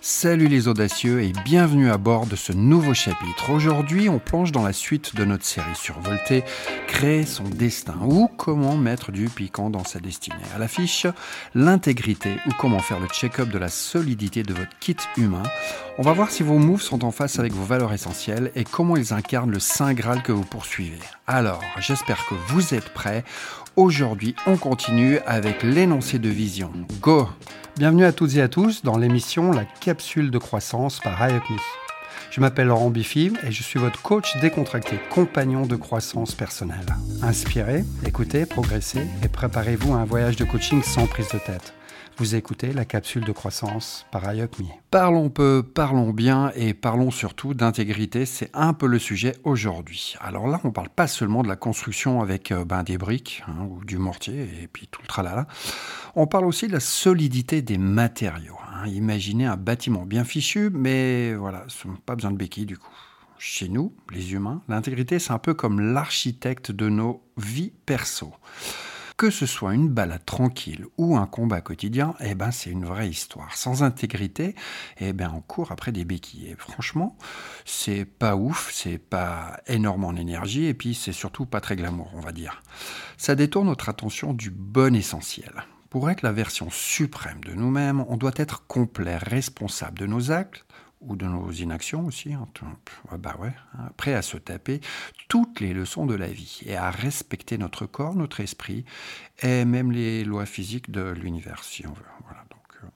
Salut les audacieux et bienvenue à bord de ce nouveau chapitre. Aujourd'hui, on plonge dans la suite de notre série sur Volté, créer son destin ou comment mettre du piquant dans sa destinée. À l'affiche, l'intégrité ou comment faire le check-up de la solidité de votre kit humain. On va voir si vos moves sont en face avec vos valeurs essentielles et comment ils incarnent le saint graal que vous poursuivez. Alors, j'espère que vous êtes prêts. Aujourd'hui, on continue avec l'énoncé de vision. Go Bienvenue à toutes et à tous dans l'émission La capsule de croissance par IUPME. Je m'appelle Laurent Biffy et je suis votre coach décontracté, compagnon de croissance personnelle. Inspirez, écoutez, progressez et préparez-vous à un voyage de coaching sans prise de tête. Vous écoutez la capsule de croissance par IUPME. Parlons peu, parlons bien et parlons surtout d'intégrité. C'est un peu le sujet aujourd'hui. Alors là, on ne parle pas seulement de la construction avec euh, ben, des briques hein, ou du mortier et puis tout le tralala. On parle aussi de la solidité des matériaux. Hein. Imaginez un bâtiment bien fichu, mais voilà, pas besoin de béquilles du coup. Chez nous, les humains, l'intégrité, c'est un peu comme l'architecte de nos vies perso. Que ce soit une balade tranquille ou un combat quotidien, eh ben c'est une vraie histoire. Sans intégrité, eh ben on court après des béquilles. Et franchement, c'est pas ouf, c'est pas énorme en énergie et puis c'est surtout pas très glamour, on va dire. Ça détourne notre attention du bon essentiel. Pour être la version suprême de nous-mêmes, on doit être complet, responsable de nos actes, ou de nos inactions aussi, hein, bah ouais, hein, prêt à se taper toutes les leçons de la vie et à respecter notre corps, notre esprit et même les lois physiques de l'univers, si on veut. Euh.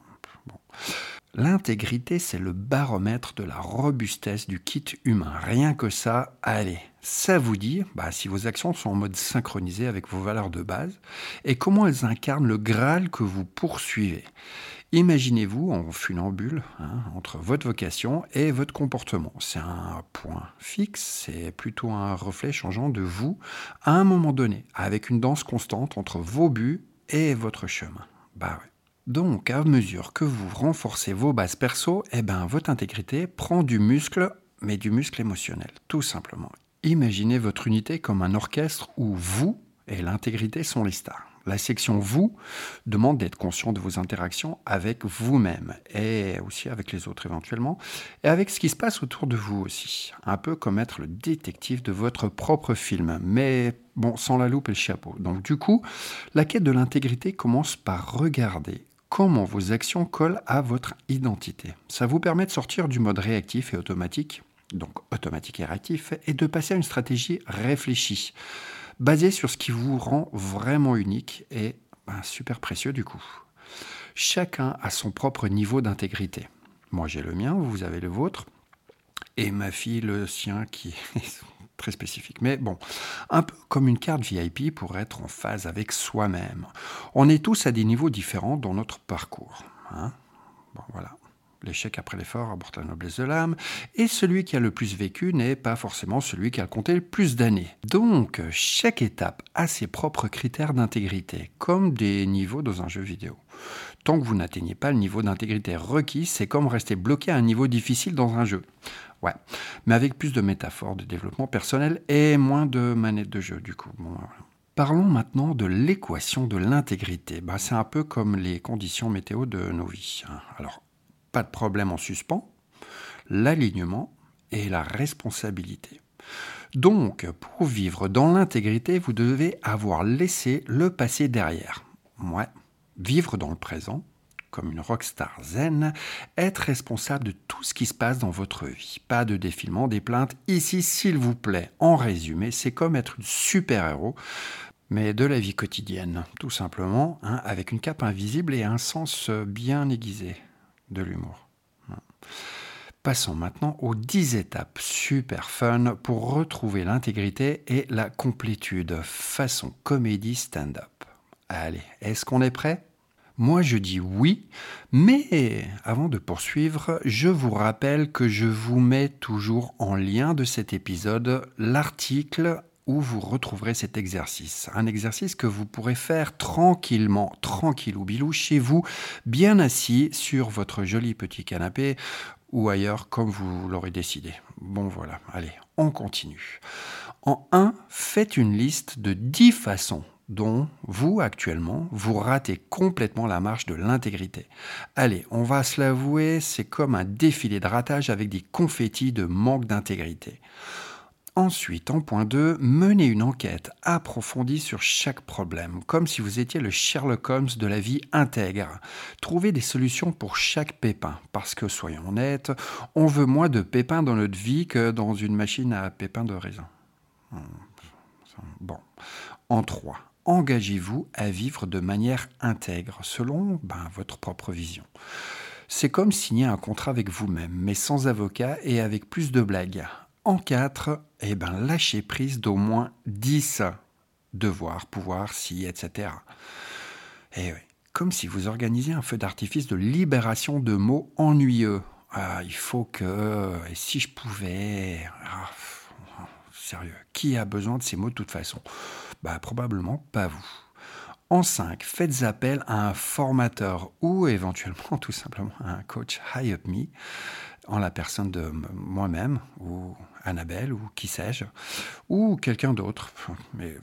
L'intégrité, c'est le baromètre de la robustesse du kit humain. Rien que ça, allez, ça vous dit bah, si vos actions sont en mode synchronisé avec vos valeurs de base et comment elles incarnent le Graal que vous poursuivez. Imaginez-vous en funambule hein, entre votre vocation et votre comportement. C'est un point fixe, c'est plutôt un reflet changeant de vous à un moment donné, avec une danse constante entre vos buts et votre chemin. Bah Donc, à mesure que vous renforcez vos bases perso, eh ben, votre intégrité prend du muscle, mais du muscle émotionnel, tout simplement. Imaginez votre unité comme un orchestre où vous et l'intégrité sont les stars. La section vous demande d'être conscient de vos interactions avec vous-même et aussi avec les autres éventuellement et avec ce qui se passe autour de vous aussi. Un peu comme être le détective de votre propre film, mais bon, sans la loupe et le chapeau. Donc du coup, la quête de l'intégrité commence par regarder comment vos actions collent à votre identité. Ça vous permet de sortir du mode réactif et automatique, donc automatique et réactif, et de passer à une stratégie réfléchie basé sur ce qui vous rend vraiment unique et ben, super précieux du coup. Chacun a son propre niveau d'intégrité. Moi j'ai le mien, vous avez le vôtre, et ma fille le sien qui est très spécifique. Mais bon, un peu comme une carte VIP pour être en phase avec soi-même. On est tous à des niveaux différents dans notre parcours. Hein. voilà. L'échec après l'effort apporte la noblesse de l'âme, et celui qui a le plus vécu n'est pas forcément celui qui a compté le plus d'années. Donc, chaque étape a ses propres critères d'intégrité, comme des niveaux dans un jeu vidéo. Tant que vous n'atteignez pas le niveau d'intégrité requis, c'est comme rester bloqué à un niveau difficile dans un jeu. Ouais, mais avec plus de métaphores de développement personnel et moins de manettes de jeu, du coup. Parlons maintenant de l'équation de l'intégrité. Bah, c'est un peu comme les conditions météo de nos vies. Hein. Alors, pas de problème en suspens, l'alignement et la responsabilité. Donc, pour vivre dans l'intégrité, vous devez avoir laissé le passé derrière. Ouais, vivre dans le présent, comme une rockstar zen, être responsable de tout ce qui se passe dans votre vie. Pas de défilement, des plaintes. Ici, s'il vous plaît, en résumé, c'est comme être une super-héros, mais de la vie quotidienne, tout simplement, hein, avec une cape invisible et un sens bien aiguisé de l'humour. Passons maintenant aux 10 étapes super fun pour retrouver l'intégrité et la complétude façon comédie stand-up. Allez, est-ce qu'on est prêt? Moi je dis oui, mais avant de poursuivre, je vous rappelle que je vous mets toujours en lien de cet épisode l'article où vous retrouverez cet exercice. Un exercice que vous pourrez faire tranquillement, tranquille ou bilou, chez vous, bien assis sur votre joli petit canapé ou ailleurs comme vous l'aurez décidé. Bon voilà, allez, on continue. En 1, faites une liste de 10 façons dont vous, actuellement, vous ratez complètement la marche de l'intégrité. Allez, on va se l'avouer, c'est comme un défilé de ratage avec des confettis de manque d'intégrité. Ensuite, en point 2, menez une enquête approfondie sur chaque problème, comme si vous étiez le Sherlock Holmes de la vie intègre. Trouvez des solutions pour chaque pépin, parce que, soyons honnêtes, on veut moins de pépins dans notre vie que dans une machine à pépins de raisin. Bon. En 3, engagez-vous à vivre de manière intègre, selon ben, votre propre vision. C'est comme signer un contrat avec vous-même, mais sans avocat et avec plus de blagues. En 4, eh ben, lâchez prise d'au moins 10 devoirs, pouvoir, si, etc. Et eh comme si vous organisiez un feu d'artifice de libération de mots ennuyeux. Ah, il faut que. Et si je pouvais. Ah, sérieux, qui a besoin de ces mots de toute façon? Bah, probablement pas vous. En 5, faites appel à un formateur ou éventuellement tout simplement à un coach High Up Me en la personne de moi-même ou Annabelle ou qui sais-je, ou quelqu'un d'autre. Mais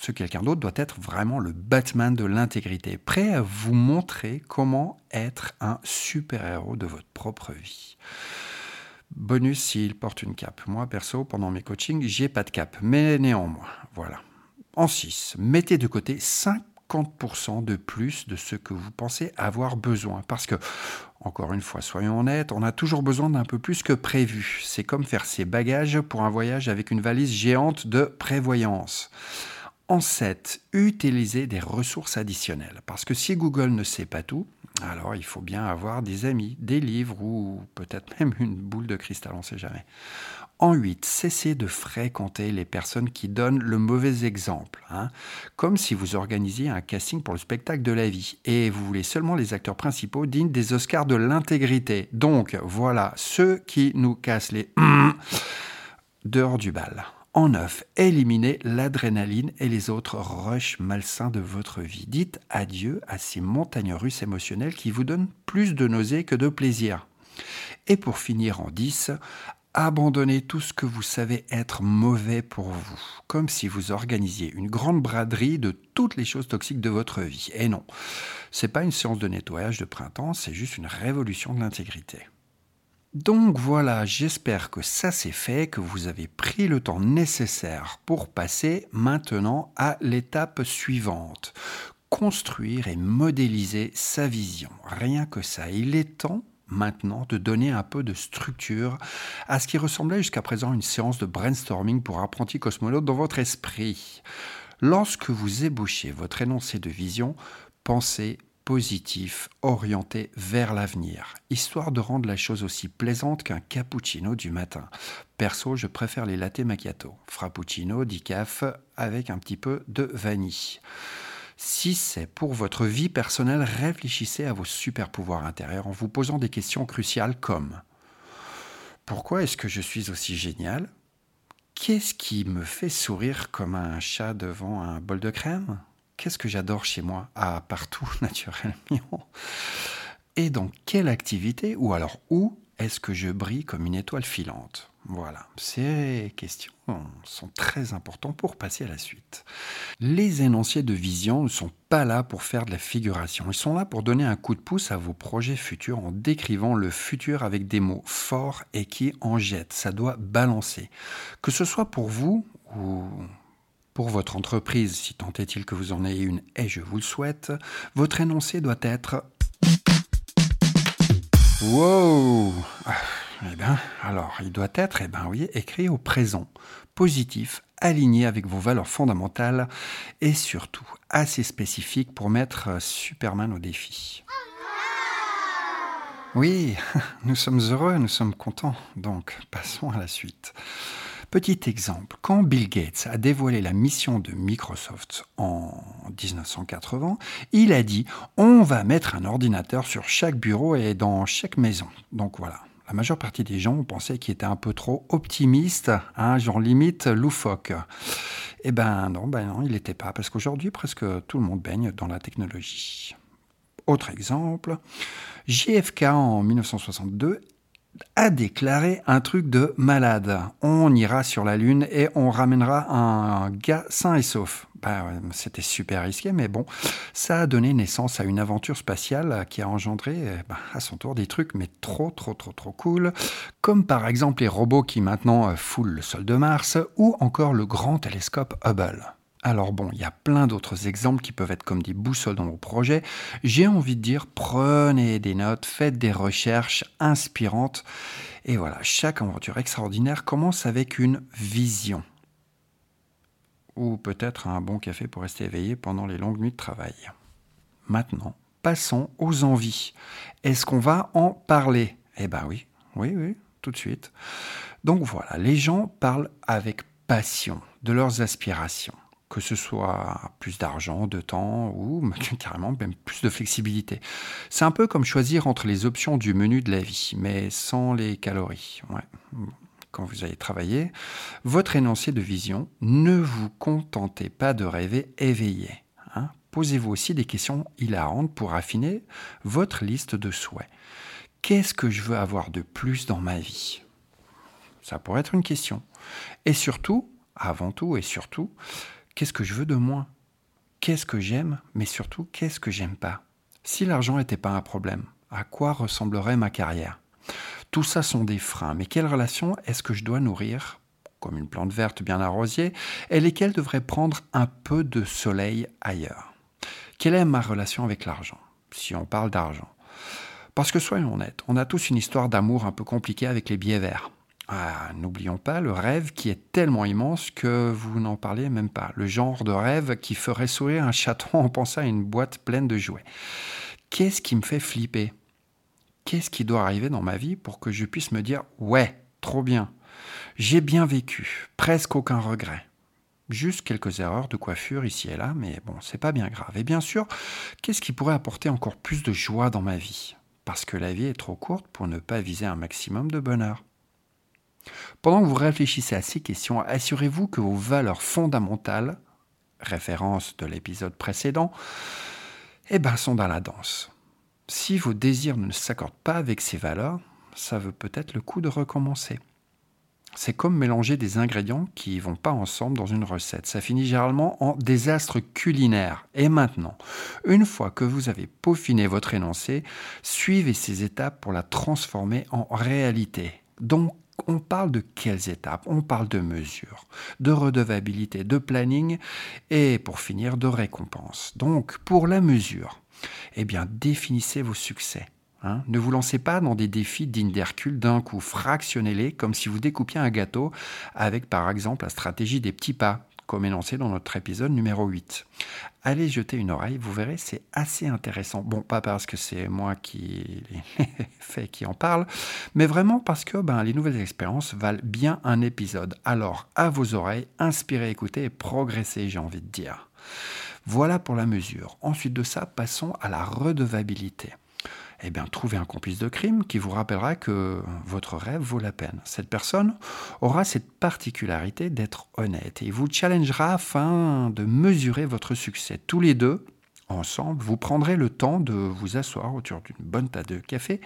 ce quelqu'un d'autre doit être vraiment le Batman de l'intégrité, prêt à vous montrer comment être un super-héros de votre propre vie. Bonus s'il porte une cape. Moi, perso, pendant mes coachings, j'ai pas de cape, mais néanmoins, voilà. En 6, mettez de côté 5 50% de plus de ce que vous pensez avoir besoin. Parce que, encore une fois, soyons honnêtes, on a toujours besoin d'un peu plus que prévu. C'est comme faire ses bagages pour un voyage avec une valise géante de prévoyance. En 7, utilisez des ressources additionnelles. Parce que si Google ne sait pas tout, alors il faut bien avoir des amis, des livres ou peut-être même une boule de cristal, on ne sait jamais. En 8, cessez de fréquenter les personnes qui donnent le mauvais exemple. Hein. Comme si vous organisiez un casting pour le spectacle de la vie et vous voulez seulement les acteurs principaux dignes des Oscars de l'intégrité. Donc voilà, ceux qui nous cassent les dehors du bal. En 9, éliminez l'adrénaline et les autres rushs malsains de votre vie. Dites adieu à ces montagnes russes émotionnelles qui vous donnent plus de nausées que de plaisir. Et pour finir en 10, Abandonnez tout ce que vous savez être mauvais pour vous, comme si vous organisiez une grande braderie de toutes les choses toxiques de votre vie. Et non, c'est pas une séance de nettoyage de printemps, c'est juste une révolution de l'intégrité. Donc voilà, j'espère que ça c'est fait, que vous avez pris le temps nécessaire pour passer maintenant à l'étape suivante. Construire et modéliser sa vision. Rien que ça, il est temps maintenant de donner un peu de structure à ce qui ressemblait jusqu'à présent à une séance de brainstorming pour apprentis cosmonautes dans votre esprit. Lorsque vous ébauchez votre énoncé de vision, pensez positif, orienté vers l'avenir, histoire de rendre la chose aussi plaisante qu'un cappuccino du matin. Perso, je préfère les latte macchiato, frappuccino, decaf, avec un petit peu de vanille. Si c'est pour votre vie personnelle, réfléchissez à vos super pouvoirs intérieurs en vous posant des questions cruciales comme Pourquoi est-ce que je suis aussi génial? Qu'est-ce qui me fait sourire comme un chat devant un bol de crème? Qu'est-ce que j'adore chez moi? Ah, partout, naturellement. Et dans quelle activité, ou alors où, est-ce que je brille comme une étoile filante? Voilà, ces questions sont très importantes pour passer à la suite. Les énoncés de vision ne sont pas là pour faire de la figuration, ils sont là pour donner un coup de pouce à vos projets futurs en décrivant le futur avec des mots forts et qui en jettent. Ça doit balancer. Que ce soit pour vous ou pour votre entreprise, si tant est-il que vous en ayez une, et je vous le souhaite, votre énoncé doit être Wow eh bien, alors, il doit être, eh bien oui, écrit au présent, positif, aligné avec vos valeurs fondamentales et surtout assez spécifique pour mettre Superman au défi. Oui, nous sommes heureux, nous sommes contents. Donc, passons à la suite. Petit exemple, quand Bill Gates a dévoilé la mission de Microsoft en 1980, il a dit on va mettre un ordinateur sur chaque bureau et dans chaque maison. Donc voilà, la majeure partie des gens pensaient qu'il était un peu trop optimiste, hein, genre limite loufoque. Eh ben non, ben non, il n'était pas, parce qu'aujourd'hui presque tout le monde baigne dans la technologie. Autre exemple, JFK en 1962 a déclaré un truc de malade. On ira sur la Lune et on ramènera un gars sain et sauf. Bah, c'était super risqué, mais bon, ça a donné naissance à une aventure spatiale qui a engendré eh ben, à son tour des trucs, mais trop, trop, trop, trop cool, comme par exemple les robots qui maintenant euh, foulent le sol de Mars, ou encore le grand télescope Hubble. Alors bon, il y a plein d'autres exemples qui peuvent être comme des boussoles dans vos projets. J'ai envie de dire, prenez des notes, faites des recherches inspirantes. Et voilà, chaque aventure extraordinaire commence avec une vision. Ou peut-être un bon café pour rester éveillé pendant les longues nuits de travail. Maintenant, passons aux envies. Est-ce qu'on va en parler? Eh ben oui, oui, oui, tout de suite. Donc voilà, les gens parlent avec passion de leurs aspirations que ce soit plus d'argent, de temps ou carrément même plus de flexibilité. C'est un peu comme choisir entre les options du menu de la vie, mais sans les calories. Quand vous allez travailler, votre énoncé de vision, ne vous contentez pas de rêver éveillé. Hein. Posez-vous aussi des questions hilarantes pour affiner votre liste de souhaits. Qu'est-ce que je veux avoir de plus dans ma vie? Ça pourrait être une question. Et surtout, avant tout et surtout, Qu'est-ce que je veux de moi? Qu'est-ce que j'aime? Mais surtout, qu'est-ce que j'aime pas? Si l'argent n'était pas un problème, à quoi ressemblerait ma carrière? Tout ça sont des freins, mais quelle relation est-ce que je dois nourrir? Comme une plante verte bien arrosée, et lesquelles devraient prendre un peu de soleil ailleurs? Quelle est ma relation avec l'argent, si on parle d'argent. Parce que soyons honnêtes, on a tous une histoire d'amour un peu compliquée avec les billets verts. Ah, n'oublions pas le rêve qui est tellement immense que vous n'en parlez même pas. Le genre de rêve qui ferait sourire un chaton en pensant à une boîte pleine de jouets. Qu'est-ce qui me fait flipper? Qu'est-ce qui doit arriver dans ma vie pour que je puisse me dire Ouais, trop bien. J'ai bien vécu, presque aucun regret. Juste quelques erreurs de coiffure ici et là, mais bon, c'est pas bien grave. Et bien sûr, qu'est-ce qui pourrait apporter encore plus de joie dans ma vie? Parce que la vie est trop courte pour ne pas viser un maximum de bonheur. Pendant que vous réfléchissez à ces questions, assurez-vous que vos valeurs fondamentales, référence de l'épisode précédent, eh ben, sont dans la danse. Si vos désirs ne s'accordent pas avec ces valeurs, ça veut peut-être le coup de recommencer. C'est comme mélanger des ingrédients qui vont pas ensemble dans une recette. Ça finit généralement en désastre culinaire. Et maintenant, une fois que vous avez peaufiné votre énoncé, suivez ces étapes pour la transformer en réalité. Donc, on parle de quelles étapes? On parle de mesures, de redevabilité, de planning et pour finir de récompense. Donc pour la mesure, eh bien définissez vos succès. Hein. ne vous lancez pas dans des défis dignes d'Hercule d'un coup, fractionnez-les comme si vous découpiez un gâteau avec par exemple la stratégie des petits pas comme énoncé dans notre épisode numéro 8. Allez jeter une oreille, vous verrez, c'est assez intéressant. Bon, pas parce que c'est moi qui fait qui en parle, mais vraiment parce que ben, les nouvelles expériences valent bien un épisode. Alors, à vos oreilles, inspirez, écoutez et progressez, j'ai envie de dire. Voilà pour la mesure. Ensuite de ça, passons à la redevabilité eh trouvez un complice de crime qui vous rappellera que votre rêve vaut la peine. Cette personne aura cette particularité d'être honnête et vous challengera afin de mesurer votre succès. Tous les deux, ensemble, vous prendrez le temps de vous asseoir autour d'une bonne tasse de café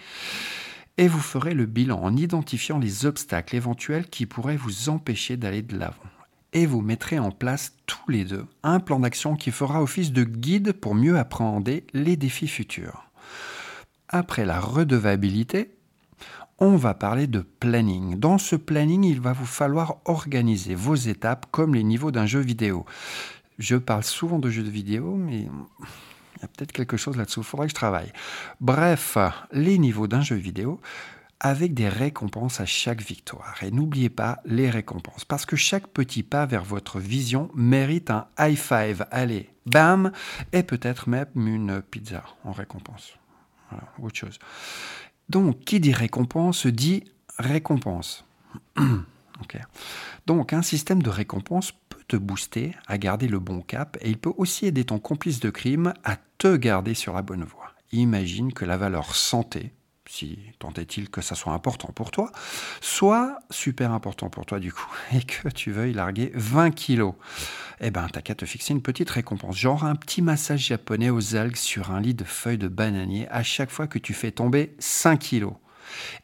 et vous ferez le bilan en identifiant les obstacles éventuels qui pourraient vous empêcher d'aller de l'avant. Et vous mettrez en place tous les deux un plan d'action qui fera office de guide pour mieux appréhender les défis futurs. Après la redevabilité, on va parler de planning. Dans ce planning, il va vous falloir organiser vos étapes comme les niveaux d'un jeu vidéo. Je parle souvent de jeux vidéo, mais il y a peut-être quelque chose là-dessous, il faudrait que je travaille. Bref, les niveaux d'un jeu vidéo avec des récompenses à chaque victoire. Et n'oubliez pas les récompenses, parce que chaque petit pas vers votre vision mérite un high five. Allez, bam, et peut-être même une pizza en récompense. Autre chose. Donc, qui dit récompense dit récompense. Donc, un système de récompense peut te booster à garder le bon cap et il peut aussi aider ton complice de crime à te garder sur la bonne voie. Imagine que la valeur santé si tant est-il que ça soit important pour toi, soit super important pour toi du coup, et que tu veuilles larguer 20 kilos. Eh ben, t'as qu'à te fixer une petite récompense, genre un petit massage japonais aux algues sur un lit de feuilles de bananier à chaque fois que tu fais tomber 5 kilos.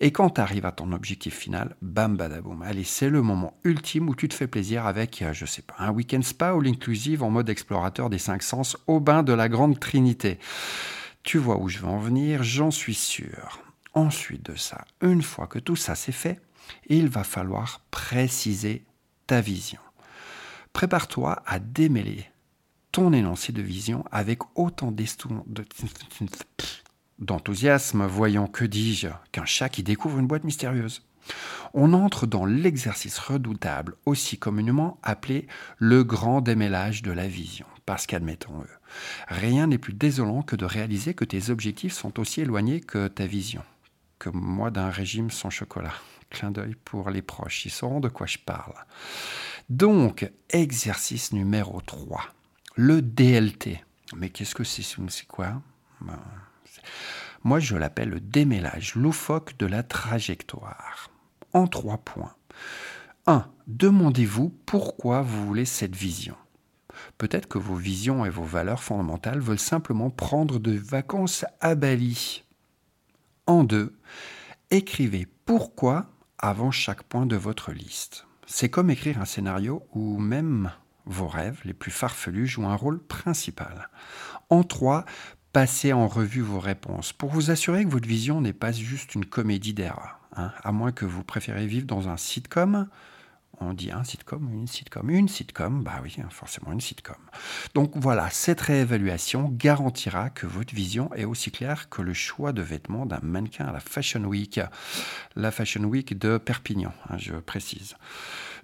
Et quand tu arrives à ton objectif final, bam badaboum. Allez, c'est le moment ultime où tu te fais plaisir avec, euh, je sais pas, un week-end spa ou l'inclusive en mode explorateur des cinq sens au bain de la Grande Trinité. Tu vois où je veux en venir, j'en suis sûr. Ensuite de ça, une fois que tout ça c'est fait, il va falloir préciser ta vision. Prépare-toi à démêler ton énoncé de vision avec autant d'enthousiasme, voyant, que dis-je, qu'un chat qui découvre une boîte mystérieuse. On entre dans l'exercice redoutable, aussi communément appelé le grand démêlage de la vision. Parce qu'admettons-le, rien n'est plus désolant que de réaliser que tes objectifs sont aussi éloignés que ta vision. Que moi d'un régime sans chocolat. Clin d'œil pour les proches, ils sauront de quoi je parle. Donc, exercice numéro 3, le DLT. Mais qu'est-ce que c'est C'est quoi? Ben, Moi, je l'appelle le démêlage loufoque de la trajectoire. En trois points. 1. Demandez-vous pourquoi vous voulez cette vision. Peut-être que vos visions et vos valeurs fondamentales veulent simplement prendre de vacances à Bali. En deux, écrivez pourquoi avant chaque point de votre liste. C'est comme écrire un scénario où même vos rêves les plus farfelus jouent un rôle principal. En trois, passez en revue vos réponses pour vous assurer que votre vision n'est pas juste une comédie d'erreur. Hein. à moins que vous préférez vivre dans un sitcom, on dit un sitcom, une sitcom, une sitcom, bah oui, hein, forcément une sitcom. Donc voilà, cette réévaluation garantira que votre vision est aussi claire que le choix de vêtements d'un mannequin à la Fashion Week, la Fashion Week de Perpignan, hein, je précise.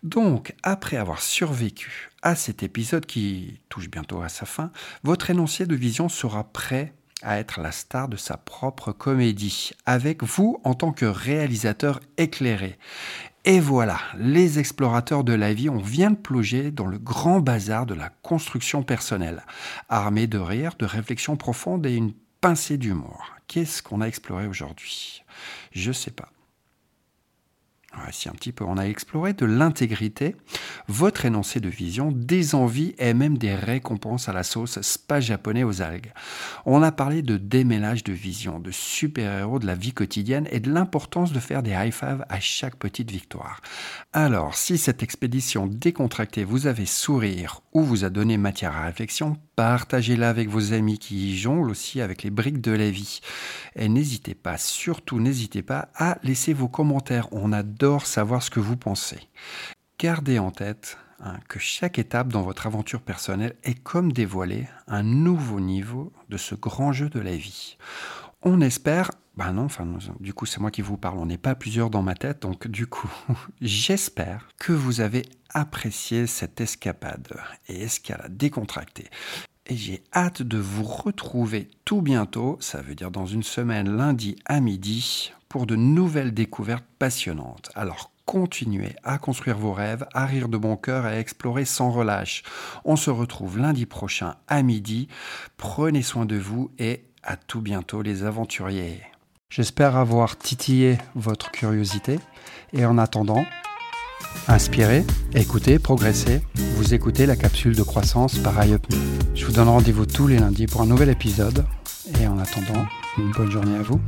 Donc, après avoir survécu à cet épisode qui touche bientôt à sa fin, votre énoncé de vision sera prêt à être la star de sa propre comédie, avec vous en tant que réalisateur éclairé. Et voilà, les explorateurs de la vie, on vient de plonger dans le grand bazar de la construction personnelle, armé de rire, de réflexions profondes et une pincée d'humour. Qu'est-ce qu'on a exploré aujourd'hui? Je sais pas. Voici un petit peu. On a exploré de l'intégrité, votre énoncé de vision, des envies et même des récompenses à la sauce spa japonais aux algues. On a parlé de démêlage de vision, de super-héros de la vie quotidienne et de l'importance de faire des high-fives à chaque petite victoire. Alors, si cette expédition décontractée vous avait sourire ou vous a donné matière à réflexion, partagez-la avec vos amis qui y jonglent aussi avec les briques de la vie. Et n'hésitez pas, surtout n'hésitez pas à laisser vos commentaires. On adore savoir ce que vous pensez. Gardez en tête hein, que chaque étape dans votre aventure personnelle est comme dévoiler un nouveau niveau de ce grand jeu de la vie. On espère, ben non, du coup, c'est moi qui vous parle, on n'est pas plusieurs dans ma tête, donc du coup, j'espère que vous avez apprécié cette escapade et escalade décontractée et j'ai hâte de vous retrouver tout bientôt, ça veut dire dans une semaine lundi à midi, pour de nouvelles découvertes passionnantes. Alors continuez à construire vos rêves, à rire de bon cœur et à explorer sans relâche. On se retrouve lundi prochain à midi. Prenez soin de vous et à tout bientôt les aventuriers. J'espère avoir titillé votre curiosité et en attendant, Inspirez, écoutez, progressez. Vous écoutez la capsule de croissance par iUpMe. Je vous donne rendez-vous tous les lundis pour un nouvel épisode. Et en attendant, une bonne journée à vous.